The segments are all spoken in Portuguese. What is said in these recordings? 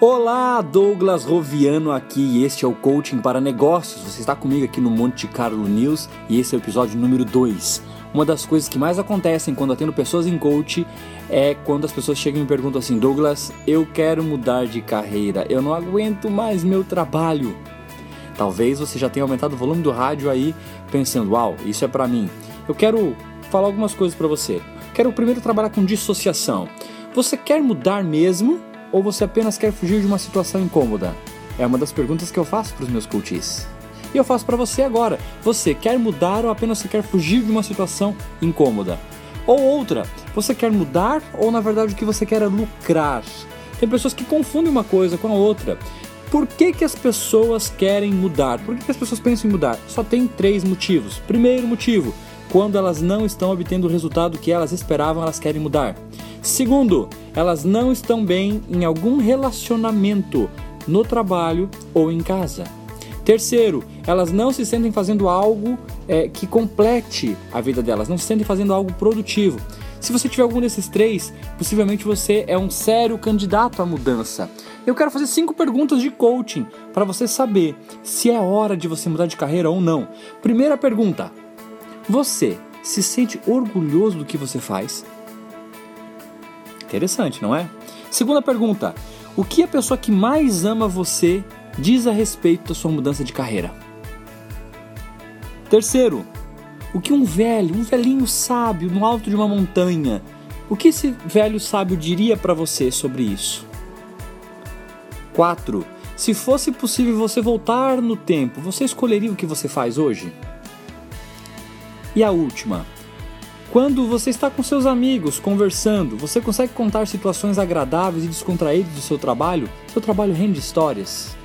Olá, Douglas Roviano aqui e este é o Coaching para Negócios. Você está comigo aqui no Monte Carlo News e esse é o episódio número 2. Uma das coisas que mais acontecem quando atendo pessoas em coach é quando as pessoas chegam e me perguntam assim: Douglas, eu quero mudar de carreira, eu não aguento mais meu trabalho. Talvez você já tenha aumentado o volume do rádio aí pensando: Uau, isso é para mim. Eu quero falar algumas coisas para você. Quero primeiro trabalhar com dissociação. Você quer mudar mesmo? ou você apenas quer fugir de uma situação incômoda? É uma das perguntas que eu faço para os meus coaches. E eu faço para você agora. Você quer mudar ou apenas quer fugir de uma situação incômoda? Ou outra, você quer mudar ou na verdade o que você quer é lucrar? Tem pessoas que confundem uma coisa com a outra. Por que, que as pessoas querem mudar? Por que, que as pessoas pensam em mudar? Só tem três motivos. Primeiro motivo, quando elas não estão obtendo o resultado que elas esperavam, elas querem mudar. Segundo, elas não estão bem em algum relacionamento no trabalho ou em casa. Terceiro, elas não se sentem fazendo algo é, que complete a vida delas, não se sentem fazendo algo produtivo. Se você tiver algum desses três, possivelmente você é um sério candidato à mudança. Eu quero fazer cinco perguntas de coaching para você saber se é hora de você mudar de carreira ou não. Primeira pergunta: Você se sente orgulhoso do que você faz? Interessante, não é? Segunda pergunta: o que a pessoa que mais ama você diz a respeito da sua mudança de carreira? Terceiro, o que um velho, um velhinho sábio no alto de uma montanha, o que esse velho sábio diria para você sobre isso? 4. Se fosse possível você voltar no tempo, você escolheria o que você faz hoje? E a última, quando você está com seus amigos conversando, você consegue contar situações agradáveis e descontraídas do seu trabalho? Seu trabalho rende histórias?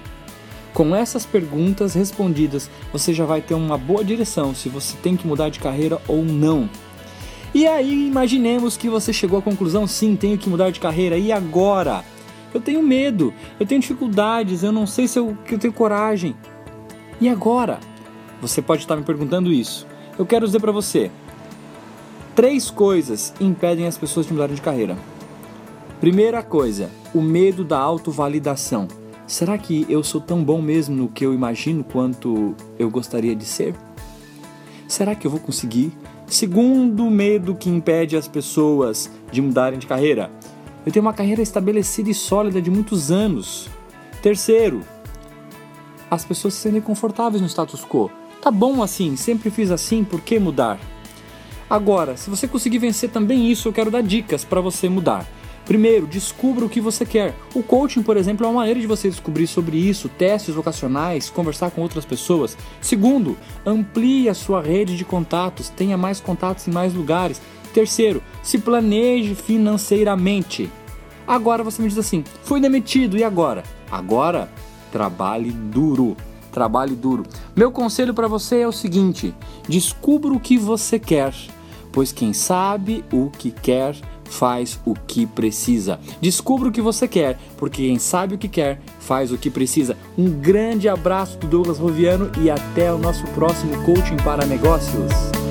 Com essas perguntas respondidas, você já vai ter uma boa direção se você tem que mudar de carreira ou não. E aí, imaginemos que você chegou à conclusão: sim, tenho que mudar de carreira, e agora? Eu tenho medo, eu tenho dificuldades, eu não sei se eu, eu tenho coragem. E agora? Você pode estar me perguntando isso. Eu quero dizer para você: Três coisas impedem as pessoas de mudarem de carreira. Primeira coisa, o medo da autovalidação. Será que eu sou tão bom mesmo no que eu imagino quanto eu gostaria de ser? Será que eu vou conseguir? Segundo medo que impede as pessoas de mudarem de carreira. Eu tenho uma carreira estabelecida e sólida de muitos anos. Terceiro, as pessoas se sentem confortáveis no status quo. Tá bom assim, sempre fiz assim, por que mudar? Agora, se você conseguir vencer também isso, eu quero dar dicas para você mudar. Primeiro, descubra o que você quer. O coaching, por exemplo, é uma maneira de você descobrir sobre isso, testes vocacionais, conversar com outras pessoas. Segundo, amplie a sua rede de contatos, tenha mais contatos em mais lugares. Terceiro, se planeje financeiramente. Agora você me diz assim: fui demitido, e agora? Agora, trabalhe duro. Trabalhe duro. Meu conselho para você é o seguinte: descubra o que você quer pois quem sabe o que quer faz o que precisa. Descubra o que você quer, porque quem sabe o que quer faz o que precisa. Um grande abraço do Douglas Roviano e até o nosso próximo coaching para negócios.